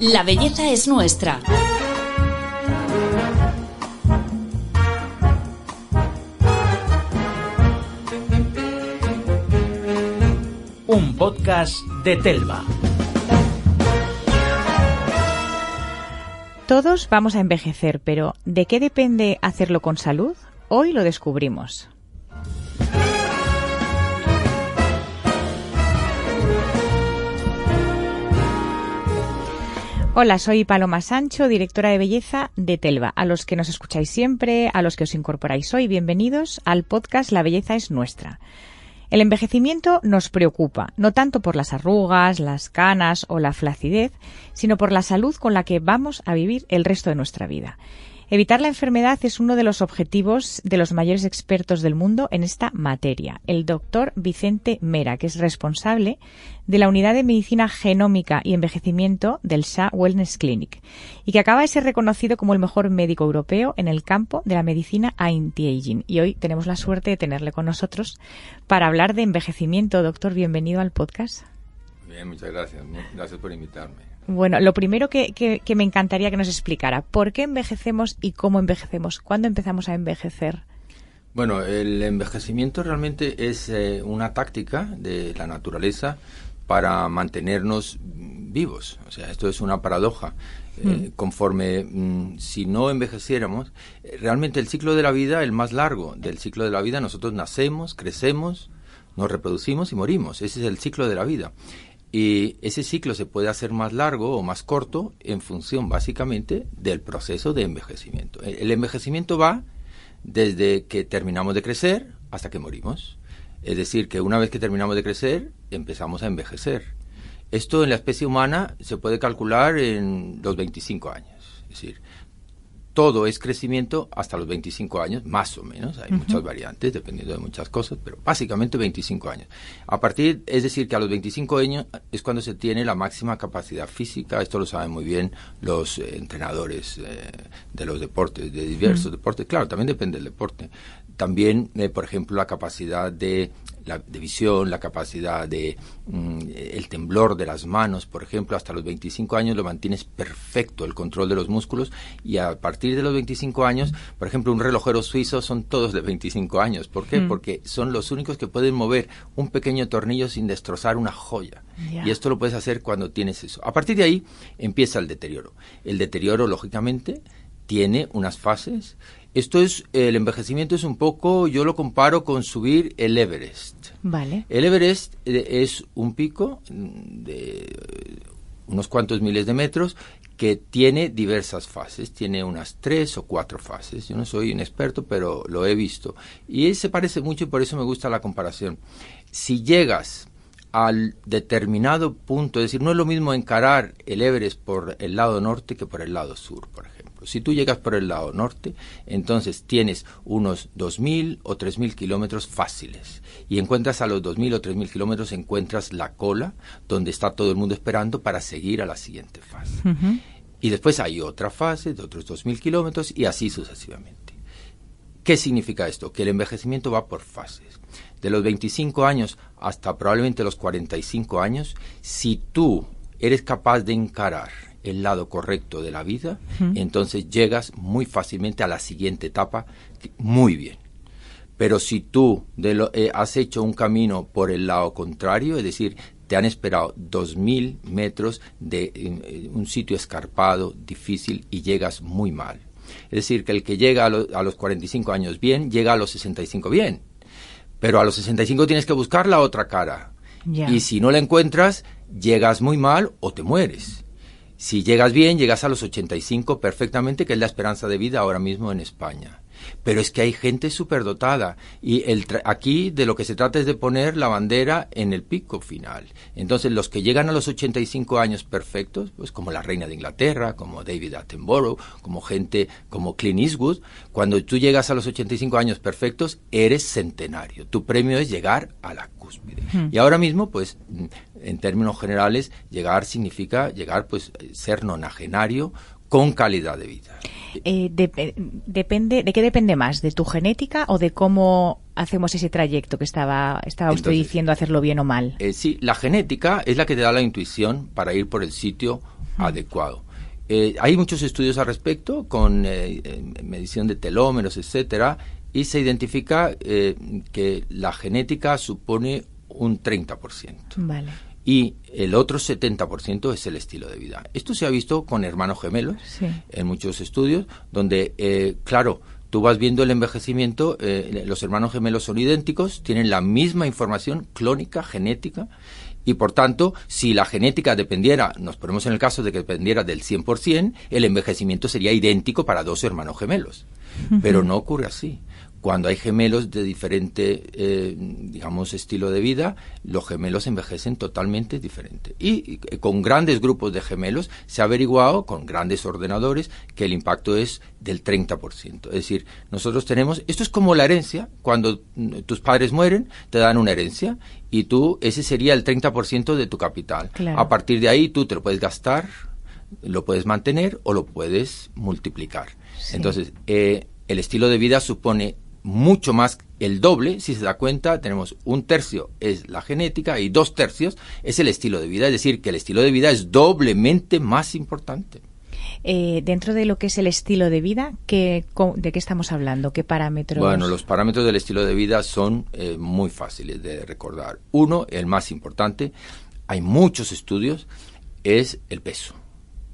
La belleza es nuestra. Un podcast de Telva. Todos vamos a envejecer, pero ¿de qué depende hacerlo con salud? Hoy lo descubrimos. Hola, soy Paloma Sancho, directora de belleza de Telva. A los que nos escucháis siempre, a los que os incorporáis hoy, bienvenidos al podcast La belleza es nuestra. El envejecimiento nos preocupa, no tanto por las arrugas, las canas o la flacidez, sino por la salud con la que vamos a vivir el resto de nuestra vida. Evitar la enfermedad es uno de los objetivos de los mayores expertos del mundo en esta materia, el doctor Vicente Mera, que es responsable de la Unidad de Medicina Genómica y Envejecimiento del SA Wellness Clinic, y que acaba de ser reconocido como el mejor médico europeo en el campo de la medicina anti-aging. Y hoy tenemos la suerte de tenerle con nosotros para hablar de envejecimiento. Doctor, bienvenido al podcast. Bien, muchas gracias. Gracias por invitarme. Bueno, lo primero que, que, me encantaría que nos explicara, ¿por qué envejecemos y cómo envejecemos? ¿Cuándo empezamos a envejecer? Bueno, el envejecimiento realmente es eh, una táctica de la naturaleza para mantenernos vivos. O sea, esto es una paradoja. Eh, mm. conforme, mm, si no envejeciéramos, eh, realmente el ciclo de la vida, el más largo del ciclo de la vida, nosotros nacemos, crecemos, nos reproducimos y morimos. Ese es el ciclo de la vida. Y ese ciclo se puede hacer más largo o más corto en función básicamente del proceso de envejecimiento. El envejecimiento va desde que terminamos de crecer hasta que morimos. Es decir, que una vez que terminamos de crecer, empezamos a envejecer. Esto en la especie humana se puede calcular en los 25 años. Es decir, todo es crecimiento hasta los 25 años, más o menos. Hay muchas variantes dependiendo de muchas cosas, pero básicamente 25 años. A partir, es decir, que a los 25 años es cuando se tiene la máxima capacidad física. Esto lo saben muy bien los eh, entrenadores eh, de los deportes, de diversos deportes. Claro, también depende del deporte. También, eh, por ejemplo, la capacidad de la de visión, la capacidad de mm, el temblor de las manos, por ejemplo, hasta los 25 años lo mantienes perfecto el control de los músculos y a partir de los 25 años, por ejemplo, un relojero suizo son todos de 25 años. ¿Por qué? Mm. Porque son los únicos que pueden mover un pequeño tornillo sin destrozar una joya. Y esto lo puedes hacer cuando tienes eso. A partir de ahí empieza el deterioro. El deterioro, lógicamente, tiene unas fases esto es, el envejecimiento es un poco, yo lo comparo con subir el Everest. Vale. El Everest eh, es un pico de unos cuantos miles de metros que tiene diversas fases, tiene unas tres o cuatro fases. Yo no soy un experto, pero lo he visto. Y se parece mucho y por eso me gusta la comparación. Si llegas al determinado punto, es decir, no es lo mismo encarar el Everest por el lado norte que por el lado sur, por ejemplo. Si tú llegas por el lado norte, entonces tienes unos 2.000 o 3.000 kilómetros fáciles. Y encuentras a los 2.000 o 3.000 kilómetros, encuentras la cola donde está todo el mundo esperando para seguir a la siguiente fase. Y después hay otra fase de otros 2.000 kilómetros y así sucesivamente. ¿Qué significa esto? Que el envejecimiento va por fases. De los 25 años hasta probablemente los 45 años, si tú eres capaz de encarar el lado correcto de la vida, entonces llegas muy fácilmente a la siguiente etapa muy bien. Pero si tú eh, has hecho un camino por el lado contrario, es decir, te han esperado dos mil metros de eh, un sitio escarpado, difícil y llegas muy mal. Es decir, que el que llega a, a los 45 años bien, llega a los 65 bien. Pero a los 65 tienes que buscar la otra cara. Y si no la encuentras, llegas muy mal o te mueres. Si llegas bien, llegas a los 85 perfectamente, que es la esperanza de vida ahora mismo en España. Pero es que hay gente superdotada y el aquí de lo que se trata es de poner la bandera en el pico final. Entonces los que llegan a los 85 años perfectos, pues como la reina de Inglaterra, como David Attenborough, como gente como Clint Eastwood, cuando tú llegas a los 85 años perfectos, eres centenario. Tu premio es llegar a la cúspide. Y ahora mismo, pues en términos generales, llegar significa llegar, pues, ser nonagenario con calidad de vida. Eh, depende, ¿De qué depende más? ¿De tu genética o de cómo hacemos ese trayecto que estaba, estaba usted diciendo, hacerlo bien o mal? Eh, sí, la genética es la que te da la intuición para ir por el sitio adecuado. Eh, hay muchos estudios al respecto con medición de telómeros, etcétera, y se identifica que la genética supone un 30%. Vale. Y el otro 70% es el estilo de vida. Esto se ha visto con hermanos gemelos en muchos estudios, donde, claro, tú vas viendo el envejecimiento, eh, los hermanos gemelos son idénticos, tienen la misma información clónica, genética, y por tanto, si la genética dependiera, nos ponemos en el caso de que dependiera del 100%, el envejecimiento sería idéntico para dos hermanos gemelos. Pero no ocurre así cuando hay gemelos de diferente, eh, digamos, estilo de vida, los gemelos envejecen totalmente diferente. Y, con grandes grupos de gemelos se ha averiguado, con grandes ordenadores, que el impacto es del 30%. Es decir, nosotros tenemos, esto es como la herencia, cuando tus padres mueren, te dan una herencia y tú, ese sería el 30% de tu capital. A partir de ahí tú te lo puedes gastar, lo puedes mantener o lo puedes multiplicar. Entonces, eh, el estilo de vida supone mucho más el doble, si se da cuenta, tenemos un tercio es la genética y dos tercios es el estilo de vida, es decir, que el estilo de vida es doblemente más importante. Eh, dentro de lo que es el estilo de vida, ¿qué, ¿de qué estamos hablando? ¿Qué parámetros? Bueno, los parámetros del estilo de vida son eh, muy fáciles de recordar. Uno, el más importante, hay muchos estudios, es el peso.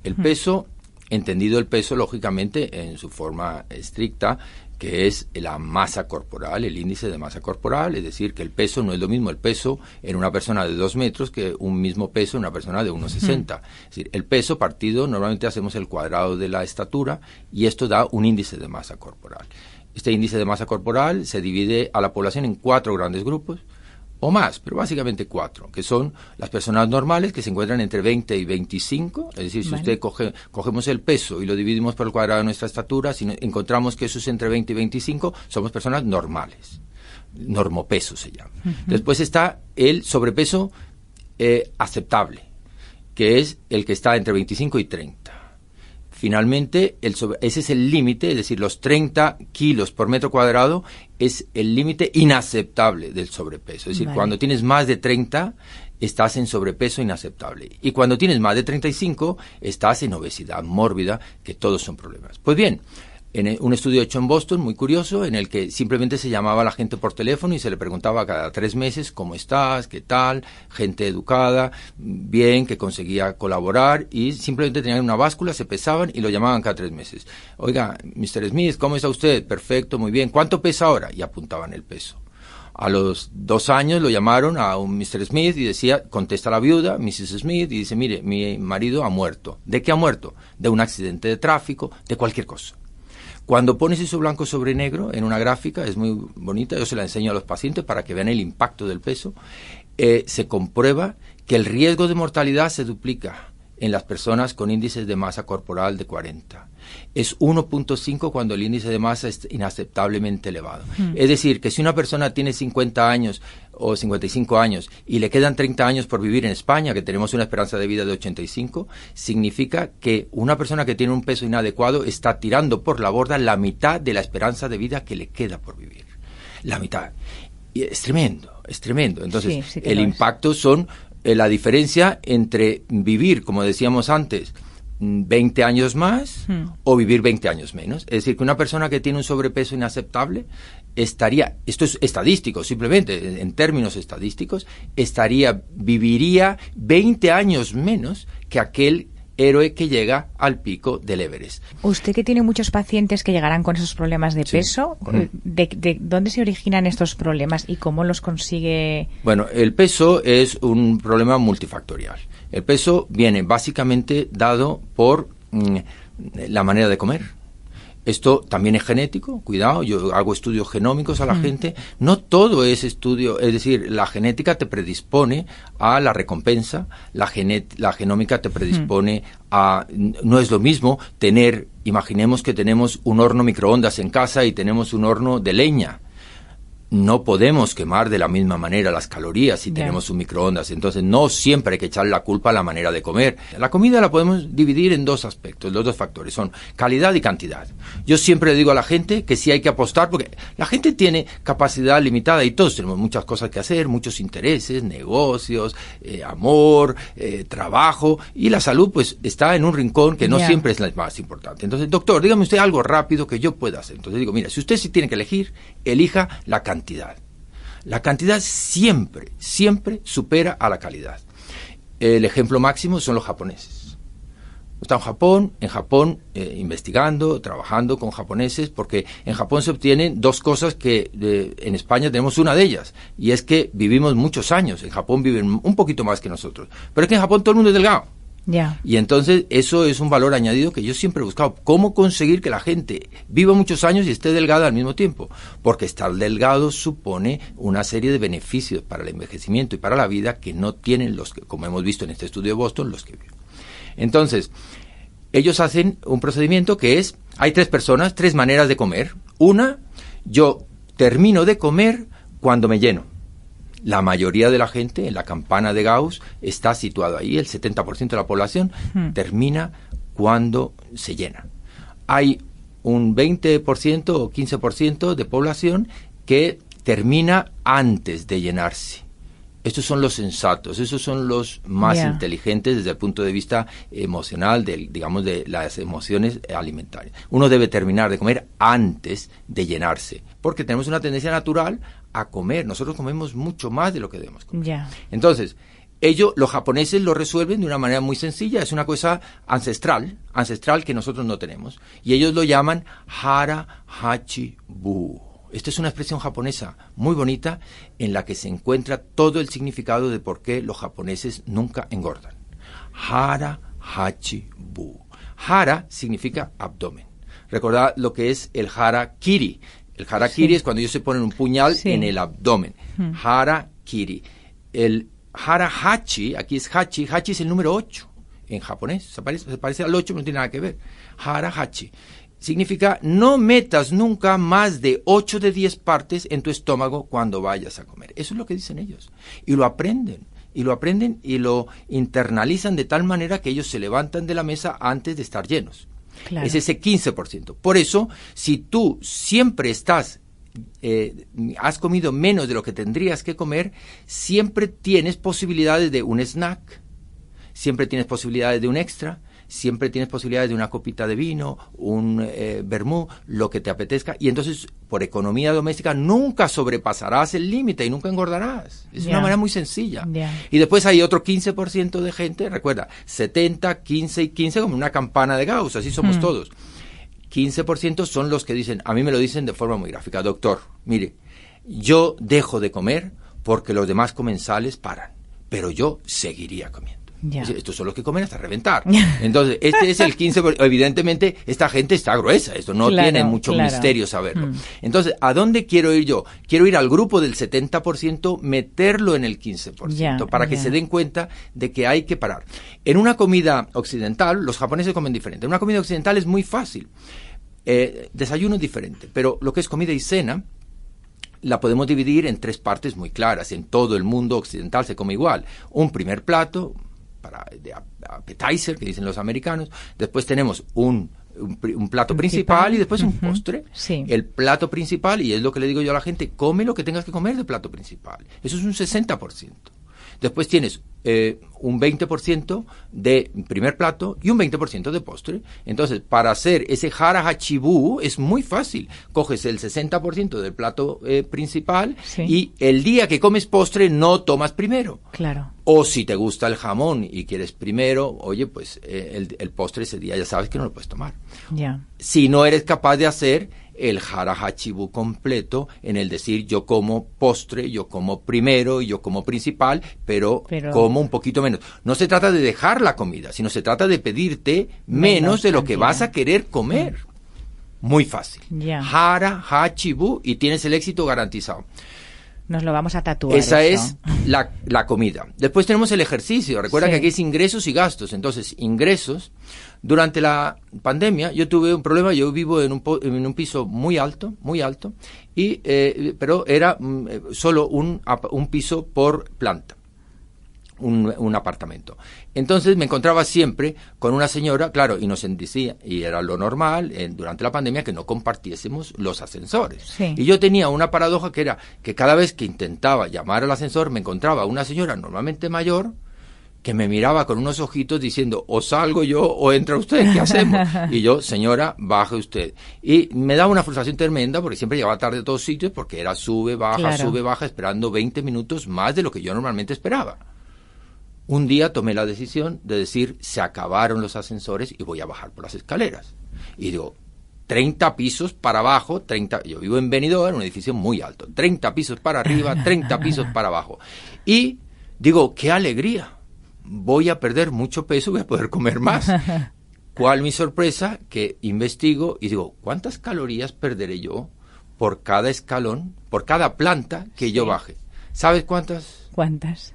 El peso, entendido el peso, lógicamente, en su forma estricta, que es la masa corporal, el índice de masa corporal, es decir, que el peso no es lo mismo el peso en una persona de 2 metros que un mismo peso en una persona de 1,60. Es decir, el peso partido, normalmente hacemos el cuadrado de la estatura y esto da un índice de masa corporal. Este índice de masa corporal se divide a la población en cuatro grandes grupos o más, pero básicamente cuatro, que son las personas normales que se encuentran entre 20 y 25, es decir, si usted coge, cogemos el peso y lo dividimos por el cuadrado de nuestra estatura, si encontramos que eso es entre 20 y 25, somos personas normales, normopeso se llama. Después está el sobrepeso eh, aceptable, que es el que está entre 25 y 30. Finalmente, ese es el límite, es decir, los 30 kilos por metro cuadrado es el límite inaceptable del sobrepeso. Es decir, cuando tienes más de 30, estás en sobrepeso inaceptable. Y cuando tienes más de 35, estás en obesidad mórbida, que todos son problemas. Pues bien, en un estudio hecho en Boston, muy curioso, en el que simplemente se llamaba a la gente por teléfono y se le preguntaba cada tres meses cómo estás, qué tal, gente educada, bien, que conseguía colaborar y simplemente tenían una báscula, se pesaban y lo llamaban cada tres meses. Oiga, Mr. Smith, ¿cómo está usted? Perfecto, muy bien. ¿Cuánto pesa ahora? Y apuntaban el peso. A los dos años lo llamaron a un Mr. Smith y decía, contesta la viuda, Mrs. Smith, y dice, mire, mi marido ha muerto. ¿De qué ha muerto? De un accidente de tráfico, de cualquier cosa. Cuando pones eso blanco sobre negro en una gráfica, es muy bonita, yo se la enseño a los pacientes para que vean el impacto del peso, eh, se comprueba que el riesgo de mortalidad se duplica en las personas con índices de masa corporal de 40. Es 1.5 cuando el índice de masa es inaceptablemente elevado. Hmm. Es decir, que si una persona tiene 50 años o 55 años y le quedan 30 años por vivir en España, que tenemos una esperanza de vida de 85, significa que una persona que tiene un peso inadecuado está tirando por la borda la mitad de la esperanza de vida que le queda por vivir. La mitad. Y es tremendo, es tremendo. Entonces, el impacto son eh, la diferencia entre vivir, como decíamos antes, 20 años más hmm. o vivir 20 años menos. Es decir, que una persona que tiene un sobrepeso inaceptable estaría, esto es estadístico, simplemente en términos estadísticos, estaría, viviría 20 años menos que aquel héroe que llega al pico del Everest. Usted que tiene muchos pacientes que llegarán con esos problemas de peso, ¿de, dónde se originan estos problemas y cómo los consigue? Bueno, el peso es un problema multifactorial. El peso viene básicamente dado por mm, la manera de comer esto también es genético, cuidado, yo hago estudios genómicos a la mm. gente. No todo es estudio, es decir, la genética te predispone a la recompensa, la, la genómica te predispone mm. a... No es lo mismo tener, imaginemos que tenemos un horno microondas en casa y tenemos un horno de leña no podemos quemar de la misma manera las calorías si tenemos un microondas. Entonces, no siempre hay que echarle la culpa a la manera de comer. La comida la podemos dividir en dos aspectos, los dos factores, son calidad y cantidad. Yo siempre le digo a la gente que sí hay que apostar, porque la gente tiene capacidad limitada y todos tenemos muchas cosas que hacer, muchos intereses, negocios, eh, amor, eh, trabajo, y la salud pues está en un rincón que no siempre es la más importante. Entonces, doctor, dígame usted algo rápido que yo pueda hacer. Entonces digo, mira, si usted sí tiene que elegir, elija la cantidad. La cantidad siempre, siempre supera a la calidad. El ejemplo máximo son los japoneses. Está en Japón, en Japón eh, investigando, trabajando con japoneses, porque en Japón se obtienen dos cosas que en España tenemos una de ellas, y es que vivimos muchos años. En Japón viven un poquito más que nosotros. Pero es que en Japón todo el mundo es delgado. Y entonces eso es un valor añadido que yo siempre he buscado. ¿Cómo conseguir que la gente viva muchos años y esté delgada al mismo tiempo? Porque estar delgado supone una serie de beneficios para el envejecimiento y para la vida que no tienen los que, como hemos visto en este estudio de Boston, los que viven. Entonces, ellos hacen un procedimiento que es, hay tres personas, tres maneras de comer. Una, yo termino de comer cuando me lleno. La mayoría de la gente en la campana de Gauss está situado ahí, el 70% de la población Hmm. termina cuando se llena. Hay un 20% o 15% de población que termina antes de llenarse. Estos son los sensatos, esos son los más inteligentes desde el punto de vista emocional, del, digamos, de las emociones alimentarias. Uno debe terminar de comer antes de llenarse, porque tenemos una tendencia natural a comer. Nosotros comemos mucho más de lo que debemos comer. Entonces, ellos, los japoneses lo resuelven de una manera muy sencilla, es una cosa ancestral, ancestral que nosotros no tenemos, y ellos lo llaman hara hachi bu. Esta es una expresión japonesa muy bonita en la que se encuentra todo el significado de por qué los japoneses nunca engordan. Hara hachi bu. Hara significa abdomen. Recordad lo que es el hara kiri. El hara kiri es cuando ellos se ponen un puñal Sí. en el abdomen. Hara kiri. El hara hachi, aquí es hachi, hachi es el número 8 en japonés. Se parece, se parece al 8, pero no tiene nada que ver. Hara hachi. Significa no metas nunca más de 8 de 10 partes en tu estómago cuando vayas a comer. Eso es lo que dicen ellos. Y lo aprenden. Y lo aprenden y lo internalizan de tal manera que ellos se levantan de la mesa antes de estar llenos. Es ese 15%. Por eso, si tú siempre estás, eh, has comido menos de lo que tendrías que comer, siempre tienes posibilidades de un snack, siempre tienes posibilidades de un extra, siempre tienes posibilidades de una copita de vino, un eh, vermú, lo que te apetezca, y entonces por economía doméstica nunca sobrepasarás el límite y nunca engordarás. Es una manera muy sencilla. Y después hay otro 15% de gente, recuerda, 70, 15 y 15 como una campana de Gauss, así somos Mm. todos. 15% son los que dicen, a mí me lo dicen de forma muy gráfica, doctor, mire, yo dejo de comer porque los demás comensales paran, pero yo seguiría comiendo. Ya. Estos son los que comen hasta reventar. Entonces, este es el 15%. por- Evidentemente, esta gente está gruesa. Esto no Claro, tiene mucho claro. misterio saberlo. Mm. Entonces, ¿a dónde quiero ir yo? Quiero ir al grupo del 70%, meterlo en el 15%, Ya, para que se den cuenta de que hay que parar. En una comida occidental, los japoneses comen diferente. En una comida occidental es muy fácil. Eh, desayuno es diferente, pero lo que es comida y cena, la podemos dividir en tres partes muy claras. En todo el mundo occidental se come igual. Un primer plato, para de ap- appetizer, que dicen los americanos. Después tenemos un, un plato Principal. principal, y después un postre. Sí. El plato principal, y es lo que le digo yo a la gente, come lo que tengas que comer de plato principal. Eso es un 60%. Después tienes eh, un 20% de primer plato y un 20% de postre. Entonces, para hacer ese hara hachibu es muy fácil. Coges el 60% del plato eh, principal Sí. y el día que comes postre no tomas primero. Claro. O si te gusta el jamón y quieres primero, oye, pues eh, el, el postre ese día ya sabes que no lo puedes tomar Ya. si no eres capaz de hacer el harahachibu completo en el decir yo como postre, yo como primero y yo como principal, pero, Pero- como un poquito menos. No se trata de dejar la comida, sino se trata de pedirte menos, Menos de lo que vas a querer comer. Muy fácil. Ya. Hara, hachibu y tienes el éxito garantizado. Nos lo vamos a tatuar. Esa eso. es la, la comida. Después tenemos el ejercicio. Recuerda Sí. que aquí es ingresos y gastos. Entonces, ingresos. Durante la pandemia yo tuve un problema. Yo vivo en un, en un piso muy alto, muy alto, y, eh, pero era mm, eh, solo un, piso por planta un, un apartamento. Entonces me encontraba siempre con una señora, claro, y nos decía, y era lo normal eh, durante la pandemia, que no compartiésemos los ascensores. Sí. Y yo tenía una paradoja que era que cada vez que intentaba llamar al ascensor me encontraba una señora normalmente mayor que me miraba con unos ojitos diciendo o salgo yo o entra usted, ¿qué hacemos? Y yo, señora, baje usted. Y me daba una frustración tremenda porque siempre llegaba tarde a todos sitios porque era sube, baja, Claro. sube, baja, esperando 20 minutos más de lo que yo normalmente esperaba. Un día tomé la decisión de decir, se acabaron los ascensores y voy a bajar por las escaleras. Y digo, 30 pisos para abajo, 30, yo vivo en Benidorm, en un edificio muy alto, 30 pisos para arriba, 30 pisos para abajo. Y digo, qué alegría, voy a perder mucho peso, voy a poder comer más. ¿Cuál mi sorpresa? Que investigo y digo, ¿cuántas calorías perderé yo por cada escalón, por cada planta que yo baje? ¿Sabes cuántas? ¿Cuántas?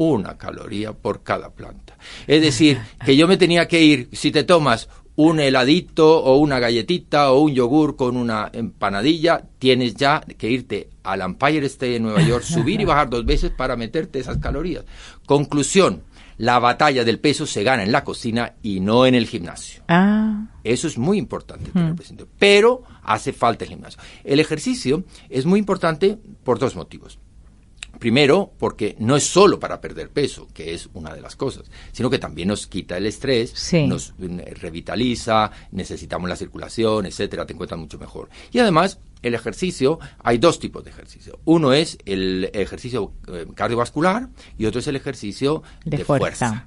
una caloría por cada planta. Es decir, que yo me tenía que ir, si te tomas un heladito o una galletita o un yogur con una empanadilla, tienes ya que irte al Empire State de Nueva York, subir y bajar dos veces para meterte esas calorías. Conclusión, la batalla del peso se gana en la cocina y no en el gimnasio. Ah, Eso es muy importante tener presente. Pero hace falta el gimnasio. El ejercicio es muy importante por dos motivos. Primero, porque no es solo para perder peso, que es una de las cosas, sino que también nos quita el estrés, Sí. nos eh, revitaliza, necesitamos la circulación, etcétera, te encuentras mucho mejor. Y además, el ejercicio, hay dos tipos de ejercicio. Uno es el ejercicio eh, cardiovascular y otro es el ejercicio De de, fuerza. fuerza.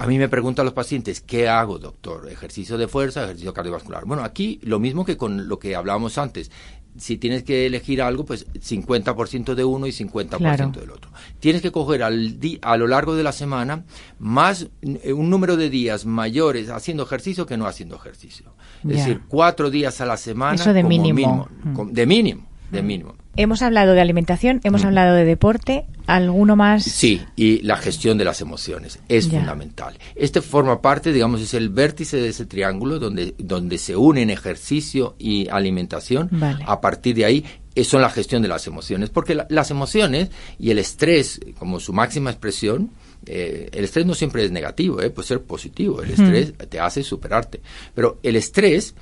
A mí me preguntan los pacientes, ¿qué hago, doctor? ¿Ejercicio de fuerza, ejercicio cardiovascular? Bueno, aquí lo mismo que con lo que hablábamos antes. Si tienes que elegir algo, pues 50% de uno y 50% Claro. del otro. Tienes que coger al di- a lo largo de la semana más eh, un número de días mayores haciendo ejercicio que no haciendo ejercicio. Es decir, cuatro días a la semana. Eso de como mínimo. Mm. de mínimo, de mínimo. Hemos hablado de alimentación, hemos hablado de deporte. ¿Alguno más? Sí, y la gestión de las emociones es Ya. fundamental. Este forma parte, digamos, es el vértice de ese triángulo donde, donde se unen ejercicio y alimentación. Vale. A partir de ahí eh, son la gestión de las emociones, porque la- las emociones y el estrés, como su máxima expresión, eh, el estrés no siempre es negativo, eh, puede ser positivo. El estrés te hace superarte, pero el estrés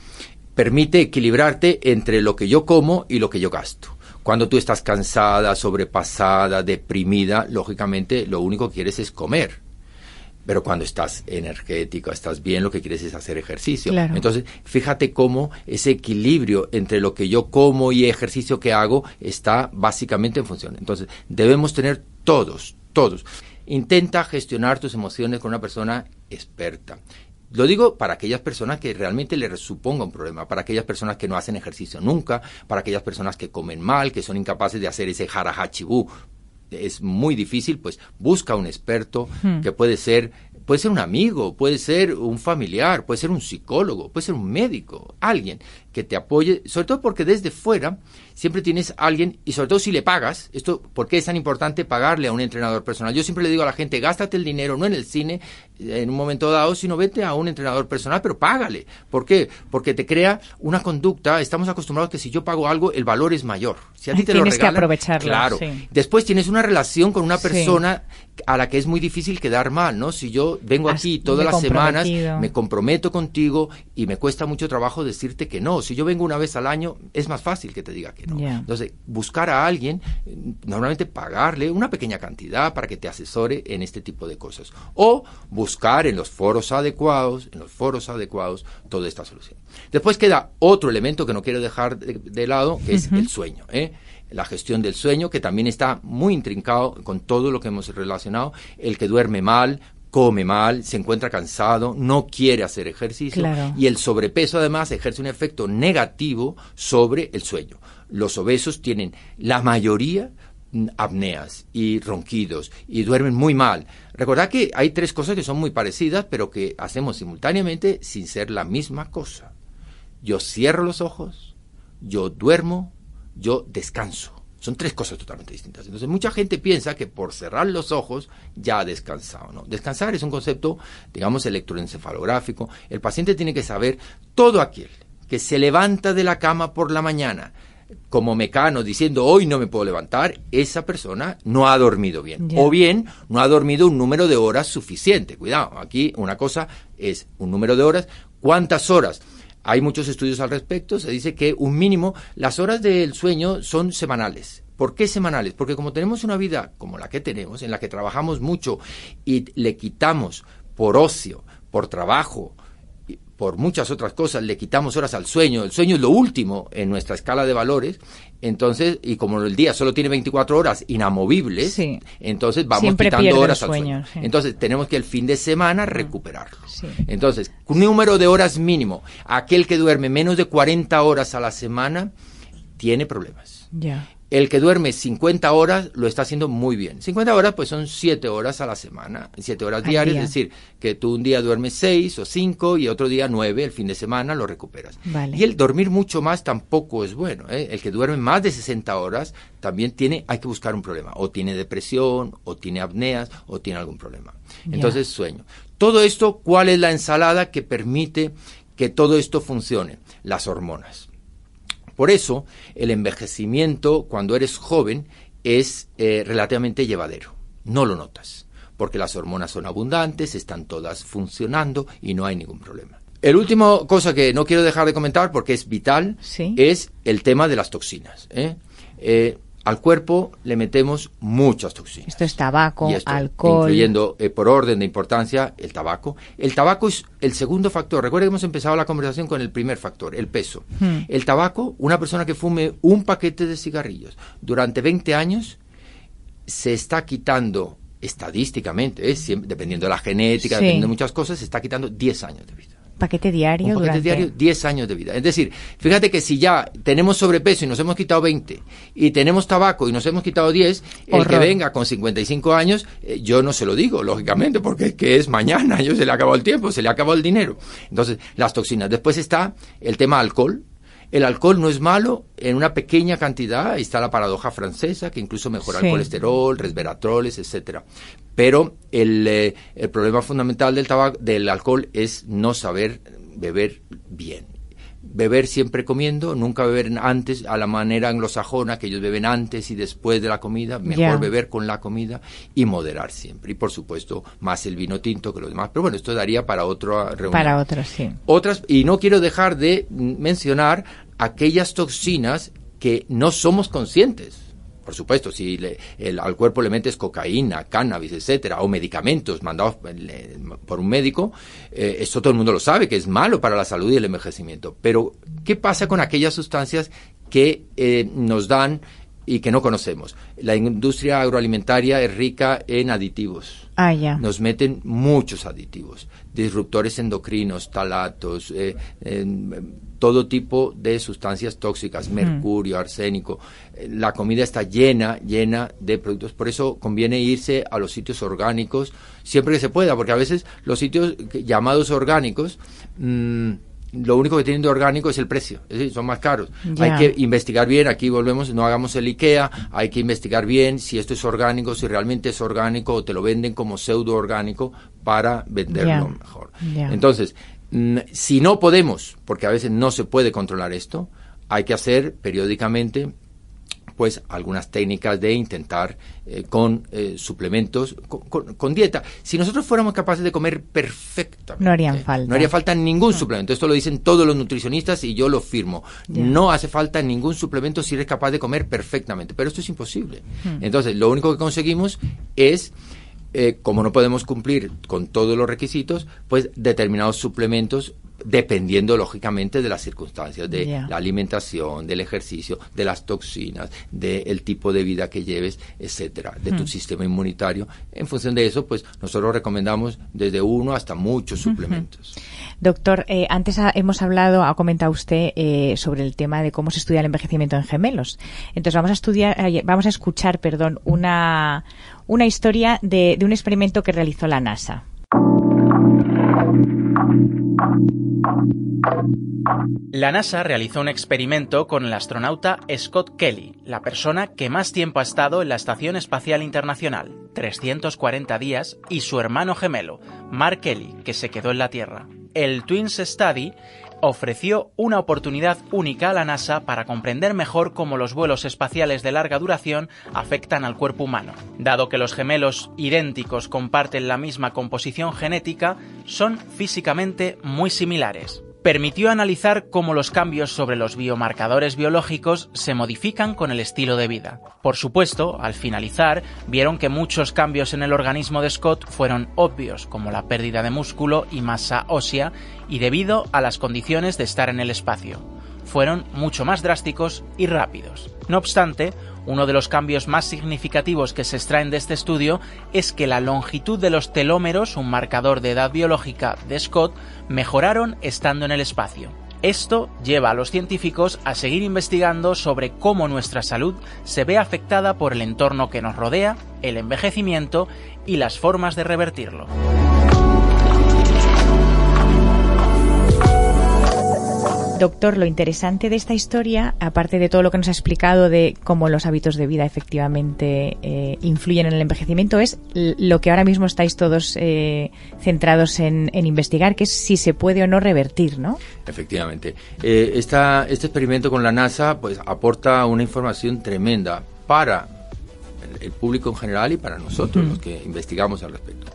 permite equilibrarte entre lo que yo como y lo que yo gasto. Cuando tú estás cansada, sobrepasada, deprimida, lógicamente lo único que quieres es comer. Pero cuando estás energética, estás bien, lo que quieres es hacer ejercicio. Claro. Entonces, fíjate cómo ese equilibrio entre lo que yo como y ejercicio que hago está básicamente en función. Entonces, debemos tener todos, todos. Intenta gestionar tus emociones con una persona experta. Lo digo para aquellas personas que realmente les suponga un problema, para aquellas personas que no hacen ejercicio nunca, para aquellas personas que comen mal, que son incapaces de hacer ese jarajachibú. Es muy difícil, pues busca un experto que puede ser, puede ser un amigo, puede ser un familiar, puede ser un psicólogo, puede ser un médico, alguien que te apoye, sobre todo porque desde fuera siempre tienes alguien, y sobre todo si le pagas, esto, ¿por qué es tan importante pagarle a un entrenador personal? Yo siempre le digo a la gente, gástate el dinero, no en el cine, eh, en un momento dado, sino vete a un entrenador personal, pero págale. ¿Por qué? Porque te crea una conducta, estamos acostumbrados que si yo pago algo, el valor es mayor. Si a ti te lo Tienes que regalan, aprovecharlo, Claro. sí. Después tienes una relación con una Sí. persona a la que es muy difícil quedar mal, ¿no? Si yo vengo Has- aquí todas las semanas, me comprometo contigo y me cuesta mucho trabajo decirte que no. Si yo vengo una vez al año, es más fácil que te diga que no. Entonces, buscar a alguien, normalmente pagarle una pequeña cantidad para que te asesore en este tipo de cosas. O buscar en los foros adecuados, en los foros adecuados, toda esta solución. Después queda otro elemento que no quiero dejar de, de lado, que es el sueño. ¿eh? La gestión del sueño, que también está muy intrincado con todo lo que hemos relacionado. El que duerme mal, come mal, se encuentra cansado, no quiere hacer ejercicio Claro. y el sobrepeso además ejerce un efecto negativo sobre el sueño. Los obesos tienen la mayoría apneas y ronquidos y duermen muy mal. Recordad que hay tres cosas que son muy parecidas, pero que hacemos simultáneamente sin ser la misma cosa. Yo cierro los ojos, yo duermo, yo descanso. Son tres cosas totalmente distintas. Entonces, mucha gente piensa que por cerrar los ojos ya ha descansado. ¿no? Descansar es un concepto, digamos, electroencefalográfico. El paciente tiene que saber todo aquel que se levanta de la cama por la mañana como mecano diciendo hoy no me puedo levantar, esa persona no ha dormido bien. O bien no ha dormido un número de horas suficiente. Cuidado, aquí una cosa es un número de horas. ¿Cuántas horas? Hay muchos estudios al respecto. Se dice que un mínimo, las horas del sueño son semanales. ¿Por qué semanales? Porque como tenemos una vida como la que tenemos, en la que trabajamos mucho y le quitamos por ocio, por trabajo, por muchas otras cosas le quitamos horas al sueño, el sueño es lo último en nuestra escala de valores, entonces, y como el día solo tiene 24 horas inamovibles, entonces vamos quitando horas al sueño. Entonces, tenemos que el fin de semana recuperarlo. Entonces, un número de horas mínimo, aquel que duerme menos de 40 horas a la semana, tiene problemas. Ya. El que duerme 50 horas lo está haciendo muy bien. 50 horas pues son 7 horas a la semana, 7 horas diarias, es decir, que tú un día duermes 6 o 5 y otro día 9, el fin de semana lo recuperas. Y el dormir mucho más tampoco es bueno. ¿eh? El que duerme más de 60 horas también tiene, hay que buscar un problema. O tiene depresión, o tiene apneas, o tiene algún problema. Entonces sueño. Todo esto, ¿cuál es la ensalada que permite que todo esto funcione? Las hormonas. Por eso, el envejecimiento cuando eres joven es eh, relativamente llevadero. No lo notas, porque las hormonas son abundantes, están todas funcionando y no hay ningún problema. El último cosa que no quiero dejar de comentar, porque es vital, es el tema de las toxinas. ¿eh? Eh, al cuerpo le metemos muchas toxinas. Esto es tabaco, alcohol. Incluyendo, eh, por orden de importancia, el tabaco. El tabaco es el segundo factor. Recuerden que hemos empezado la conversación con el primer factor, el peso. Hmm. El tabaco, una persona que fume un paquete de cigarrillos durante 20 años, se está quitando estadísticamente, ¿eh? dependiendo de la genética, dependiendo de muchas cosas, se está quitando 10 años de vida paquete diario. Un paquete diario, 10 años de vida. Es decir, fíjate que si ya tenemos sobrepeso y nos hemos quitado 20 y tenemos tabaco y nos hemos quitado 10, el que venga con 55 años, eh, yo no se lo digo, lógicamente, porque es que es mañana, yo se le acabó el tiempo, se le acabó el dinero. Entonces, las toxinas. Después está el tema alcohol, el alcohol no es malo en una pequeña cantidad, ahí está la paradoja francesa, que incluso mejora el colesterol, resveratroles, etcétera. Pero el, eh, el problema fundamental del tabaco, del alcohol es no saber beber bien beber siempre comiendo, nunca beber antes a la manera anglosajona, que ellos beben antes y después de la comida, mejor beber con la comida y moderar siempre. Y por supuesto, más el vino tinto que los demás. Pero bueno, esto daría para otra reunión. Para otras, sí. Otras, y no quiero dejar de mencionar aquellas toxinas que no somos conscientes por supuesto, si el, al cuerpo le metes cocaína, cannabis, etcétera, o medicamentos mandados por un médico, eh, eso todo el mundo lo sabe, que es malo para la salud y el envejecimiento. Pero, ¿qué pasa con aquellas sustancias que eh, nos dan y que no conocemos? La industria agroalimentaria es rica en aditivos. Ah, ya. Nos meten muchos aditivos, disruptores endocrinos, talatos, eh, todo tipo de sustancias tóxicas, mercurio, arsénico. Eh, la comida está llena, llena de productos. Por eso conviene irse a los sitios orgánicos siempre que se pueda, porque a veces los sitios llamados orgánicos, mm, lo único que tienen de orgánico es el precio, es decir, son más caros. Hay que investigar bien, aquí volvemos, no hagamos el IKEA, hay que investigar bien si esto es orgánico, si realmente es orgánico o te lo venden como pseudo orgánico para venderlo mejor. Entonces, Mm, si no podemos, porque a veces no se puede controlar esto, hay que hacer periódicamente pues algunas técnicas de intentar eh, con eh, suplementos, con, dieta. Si nosotros fuéramos capaces de comer perfectamente, no harían falta. No haría falta ningún suplemento. Esto lo dicen todos los nutricionistas y yo lo firmo. No hace falta ningún suplemento si eres capaz de comer perfectamente. Pero esto es imposible. Hmm. Entonces, lo único que conseguimos es eh, como no podemos cumplir con todos los requisitos, pues determinados suplementos dependiendo lógicamente de las circunstancias, de la alimentación, del ejercicio, de las toxinas, del tipo de vida que lleves, etcétera, de tu hmm. sistema inmunitario. En función de eso, pues nosotros recomendamos desde uno hasta muchos suplementos. Doctor, eh, antes hemos hablado, ha comentado usted eh, sobre el tema de cómo se estudia el envejecimiento en gemelos. Entonces vamos a estudiar, eh, vamos a escuchar, perdón, una una historia de, de un experimento que realizó la NASA. La NASA realizó un experimento con el astronauta Scott Kelly, la persona que más tiempo ha estado en la Estación Espacial Internacional, 340 días, y su hermano gemelo, Mark Kelly, que se quedó en la Tierra. El Twins Study ofreció una oportunidad única a la NASA para comprender mejor cómo los vuelos espaciales de larga duración afectan al cuerpo humano. Dado que los gemelos idénticos comparten la misma composición genética, son físicamente muy similares permitió analizar cómo los cambios sobre los biomarcadores biológicos se modifican con el estilo de vida. Por supuesto, al finalizar, vieron que muchos cambios en el organismo de Scott fueron obvios, como la pérdida de músculo y masa ósea, y debido a las condiciones de estar en el espacio. Fueron mucho más drásticos y rápidos. No obstante, uno de los cambios más significativos que se extraen de este estudio es que la longitud de los telómeros, un marcador de edad biológica de Scott, mejoraron estando en el espacio. Esto lleva a los científicos a seguir investigando sobre cómo nuestra salud se ve afectada por el entorno que nos rodea, el envejecimiento y las formas de revertirlo. Doctor, lo interesante de esta historia, aparte de todo lo que nos ha explicado de cómo los hábitos de vida efectivamente eh, influyen en el envejecimiento, es lo que ahora mismo estáis todos eh, centrados en, investigar, que es si se puede o no revertir, ¿no? Efectivamente. Eh, este experimento con la NASA pues aporta una información tremenda para el público en general y para nosotros, los que investigamos al respecto.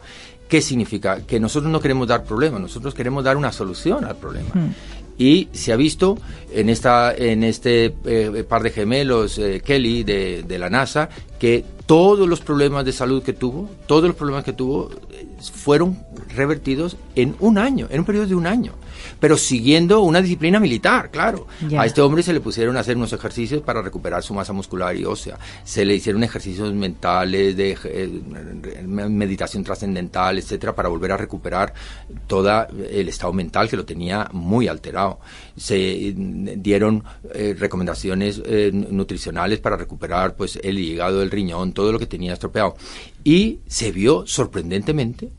¿Qué significa? Que nosotros no queremos dar problemas, nosotros queremos dar una solución al problema y se ha visto en esta en este eh, par de gemelos eh, Kelly de, de, la NASA que todos los problemas de salud que tuvo todos los problemas que tuvo eh, fueron revertidos en un año en un periodo de un año pero siguiendo una disciplina militar, claro. A este hombre se le pusieron a hacer unos ejercicios para recuperar su masa muscular y ósea. Se le hicieron ejercicios mentales, de eh, meditación trascendental, etcétera, para volver a recuperar todo el estado mental que lo tenía muy alterado. Se dieron eh, recomendaciones eh, nutricionales para recuperar pues el hígado, el riñón, todo lo que tenía estropeado. Y se vio sorprendentemente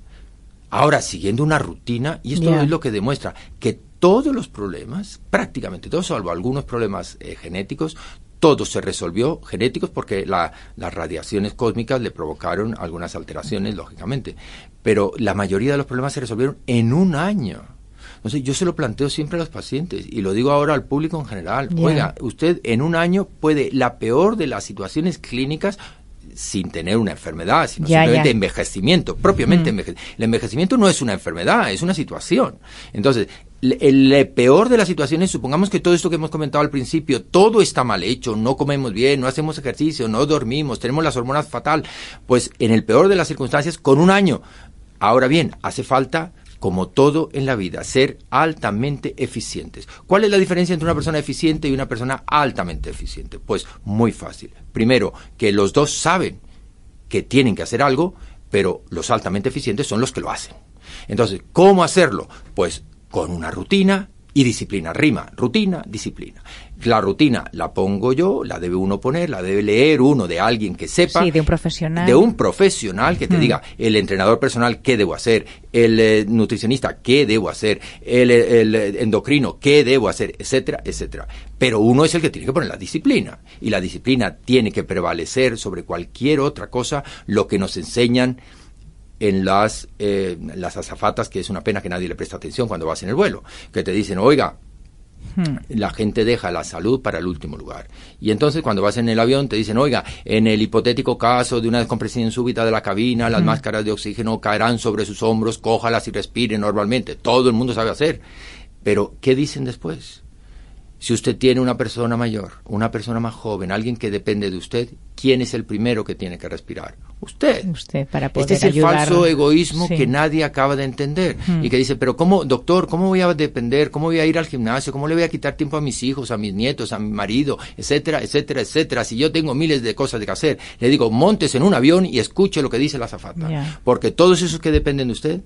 Ahora, siguiendo una rutina, y esto es lo que demuestra que todos los problemas, prácticamente todos, salvo algunos problemas eh, genéticos, todo se resolvió genéticos porque las radiaciones cósmicas le provocaron algunas alteraciones, lógicamente. Pero la mayoría de los problemas se resolvieron en un año. Entonces, yo se lo planteo siempre a los pacientes y lo digo ahora al público en general. Oiga, usted en un año puede, la peor de las situaciones clínicas, sin tener una enfermedad, sino simplemente envejecimiento, propiamente envejecimiento. El envejecimiento no es una enfermedad, es una situación. Entonces, el, peor de las situaciones, supongamos que todo esto que hemos comentado al principio, todo está mal hecho, no comemos bien, no hacemos ejercicio, no dormimos, tenemos las hormonas fatal, pues en el peor de las circunstancias, con un año. Ahora bien, hace falta como todo en la vida, ser altamente eficientes. ¿Cuál es la diferencia entre una persona eficiente y una persona altamente eficiente? Pues muy fácil. Primero, que los dos saben que tienen que hacer algo, pero los altamente eficientes son los que lo hacen. Entonces, ¿cómo hacerlo? Pues con una rutina y disciplina. Rima, rutina, disciplina. La rutina la pongo yo, la debe uno poner, la debe leer uno de alguien que sepa. Sí, de un profesional. De un profesional que te mm. diga, el entrenador personal, qué debo hacer, el eh, nutricionista, qué debo hacer, el, el, endocrino, qué debo hacer, etcétera, etcétera. Pero uno es el que tiene que poner la disciplina. Y la disciplina tiene que prevalecer sobre cualquier otra cosa, lo que nos enseñan en las, eh, las azafatas, que es una pena que nadie le presta atención cuando vas en el vuelo, que te dicen, oiga, hmm. la gente deja la salud para el último lugar. Y entonces cuando vas en el avión te dicen, oiga, en el hipotético caso de una descompresión súbita de la cabina, las hmm. máscaras de oxígeno caerán sobre sus hombros, cójalas y respire normalmente. Todo el mundo sabe hacer. Pero, ¿qué dicen después? Si usted tiene una persona mayor, una persona más joven, alguien que depende de usted, ¿quién es el primero que tiene que respirar? Usted. Usted para poder Este es el falso egoísmo que nadie acaba de entender y que dice, pero cómo, doctor, cómo voy a depender, cómo voy a ir al gimnasio, cómo le voy a quitar tiempo a mis hijos, a mis nietos, a mi marido, etcétera, etcétera, etcétera. Si yo tengo miles de cosas de que hacer, le digo, montes en un avión y escuche lo que dice la azafata, porque todos esos que dependen de usted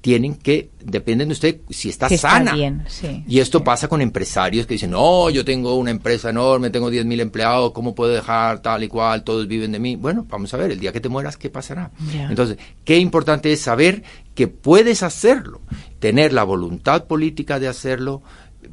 tienen que, dependen de usted si está Si está sana. bien, sí, y esto sí. pasa con empresarios que dicen, no, yo tengo una empresa enorme, tengo 10.000 empleados, ¿cómo puedo dejar tal y cual? Todos viven de mí. Bueno, vamos a ver, el día que te mueras, ¿qué pasará? Entonces, qué importante es saber que puedes hacerlo, tener la voluntad política de hacerlo,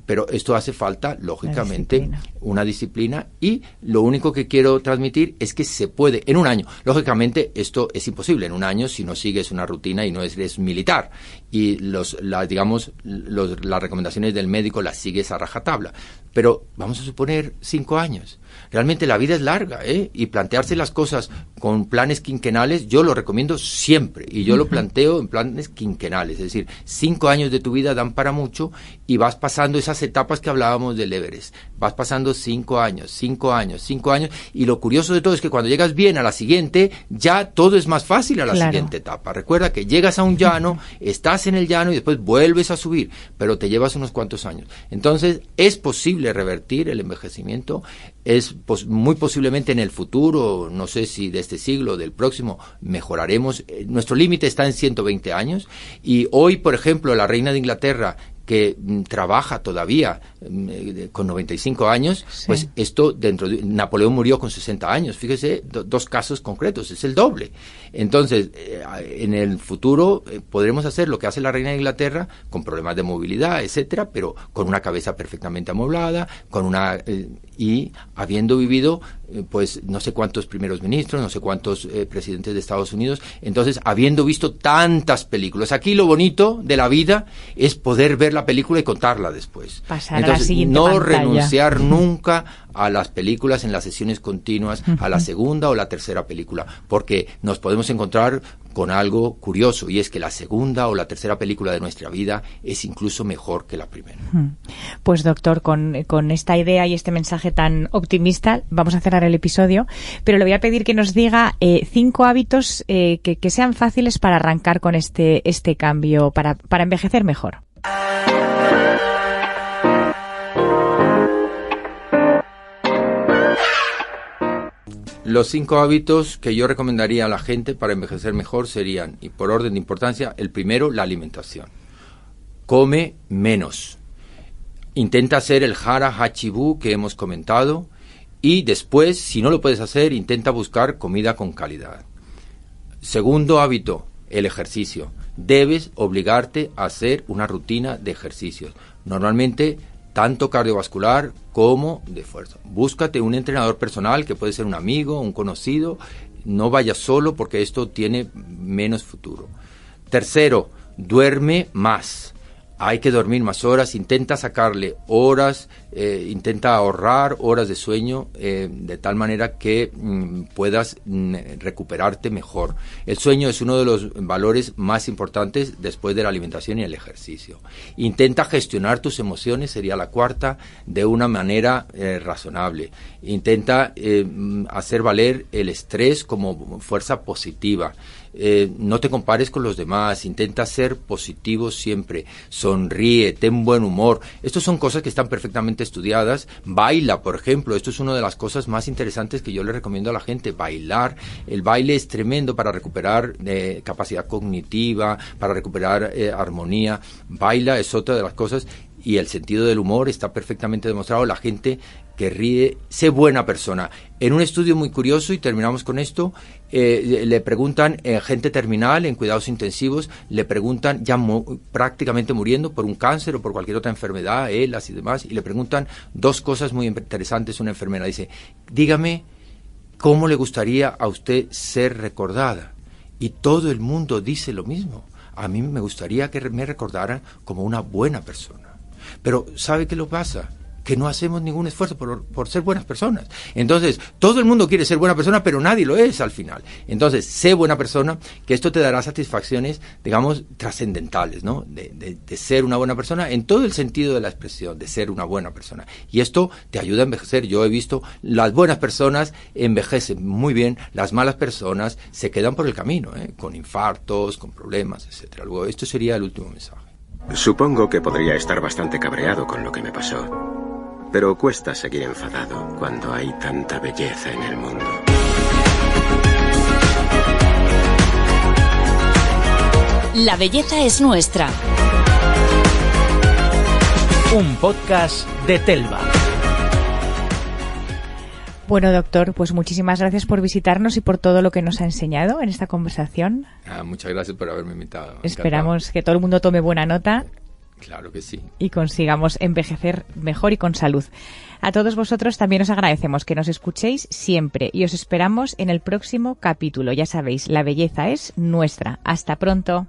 pero esto hace falta, lógicamente, disciplina. una disciplina y lo único que quiero transmitir es que se puede en un año. Lógicamente esto es imposible en un año si no sigues una rutina y no eres militar y los la- digamos los- las recomendaciones del médico las sigues a rajatabla. Pero vamos a suponer cinco años. Realmente la vida es larga, ¿eh? Y plantearse las cosas con planes quinquenales, yo lo recomiendo siempre. Y yo lo planteo en planes quinquenales. Es decir, cinco años de tu vida dan para mucho y vas pasando esas etapas que hablábamos del Everest. Vas pasando cinco años, cinco años, cinco años. Y lo curioso de todo es que cuando llegas bien a la siguiente, ya todo es más fácil a la Claro. siguiente etapa. Recuerda que llegas a un llano, estás en el llano y después vuelves a subir, pero te llevas unos cuantos años. Entonces, es posible revertir el envejecimiento, es muy posiblemente en el futuro, no sé si de este siglo o del próximo, mejoraremos. Eh, Nuestro límite está en 120 años y hoy, por ejemplo, la reina de Inglaterra que mm, trabaja todavía mm, eh, con 95 años, Sí. pues esto dentro de Napoleón murió con 60 años. Fíjese, do- dos casos concretos, es el doble. Entonces, eh, en el futuro eh, podremos hacer lo que hace la reina de Inglaterra con problemas de movilidad, etcétera, pero con una cabeza perfectamente amoblada, con una eh, y habiendo vivido pues no sé cuántos primeros ministros, no sé cuántos presidentes de Estados Unidos, entonces habiendo visto tantas películas. Aquí lo bonito de la vida es poder ver la película y contarla después. Pasar a la entonces, siguiente no pantalla. renunciar nunca a las películas en las sesiones continuas, a la segunda o la tercera película, porque nos podemos encontrar con algo curioso y es que la segunda o la tercera película de nuestra vida es incluso mejor que la primera. Pues doctor, con, con esta idea y este mensaje tan optimista, vamos a cerrar el episodio, pero le voy a pedir que nos diga eh, cinco hábitos eh, que, que sean fáciles para arrancar con este, este cambio, para, para envejecer mejor. Los cinco hábitos que yo recomendaría a la gente para envejecer mejor serían, y por orden de importancia, el primero, la alimentación. Come menos. Intenta hacer el hara hachibu que hemos comentado y después, si no lo puedes hacer, intenta buscar comida con calidad. Segundo hábito, el ejercicio. Debes obligarte a hacer una rutina de ejercicios. Normalmente, tanto cardiovascular como de fuerza. Búscate un entrenador personal que puede ser un amigo, un conocido. No vayas solo porque esto tiene menos futuro. Tercero, duerme más. Hay que dormir más horas, intenta sacarle horas, eh, intenta ahorrar horas de sueño eh, de tal manera que mm, puedas mm, recuperarte mejor. El sueño es uno de los valores más importantes después de la alimentación y el ejercicio. Intenta gestionar tus emociones, sería la cuarta, de una manera eh, razonable. Intenta mm, hacer valer el estrés como fuerza positiva. Eh, no te compares con los demás, intenta ser positivo siempre, sonríe, ten buen humor. Estas son cosas que están perfectamente estudiadas. Baila, por ejemplo, esto es una de las cosas más interesantes que yo le recomiendo a la gente, bailar. El baile es tremendo para recuperar eh, capacidad cognitiva, para recuperar eh, armonía. Baila es otra de las cosas y el sentido del humor está perfectamente demostrado. La gente que ríe, sé buena persona. En un estudio muy curioso, y terminamos con esto, eh, le preguntan, eh, gente terminal en cuidados intensivos, le preguntan, ya prácticamente muriendo por un cáncer o por cualquier otra enfermedad, ELAS y demás, y le preguntan dos cosas muy interesantes. Una enfermera dice, dígame, ¿cómo le gustaría a usted ser recordada? Y todo el mundo dice lo mismo. A mí me gustaría que me recordaran como una buena persona. Pero ¿sabe qué lo pasa? Que no hacemos ningún esfuerzo por, por ser buenas personas. Entonces, todo el mundo quiere ser buena persona, pero nadie lo es al final. Entonces, sé buena persona, que esto te dará satisfacciones, digamos, trascendentales, ¿no? De, de- ser una buena persona en todo el sentido de la expresión, de ser una buena persona. Y esto te ayuda a envejecer. Yo he visto las buenas personas envejecen muy bien, las malas personas se quedan por el camino, ¿eh? con infartos, con problemas, etcétera. Luego, esto sería el último mensaje. Supongo que podría estar bastante cabreado con lo que me pasó. Pero cuesta seguir enfadado cuando hay tanta belleza en el mundo. La belleza es nuestra. Un podcast de Telva. Bueno, doctor, pues muchísimas gracias por visitarnos y por todo lo que nos ha enseñado en esta conversación. Ah, muchas gracias por haberme invitado. Esperamos que todo el mundo tome buena nota. Claro que sí. Y consigamos envejecer mejor y con salud. A todos vosotros también os agradecemos que nos escuchéis siempre y os esperamos en el próximo capítulo. Ya sabéis, la belleza es nuestra. Hasta pronto.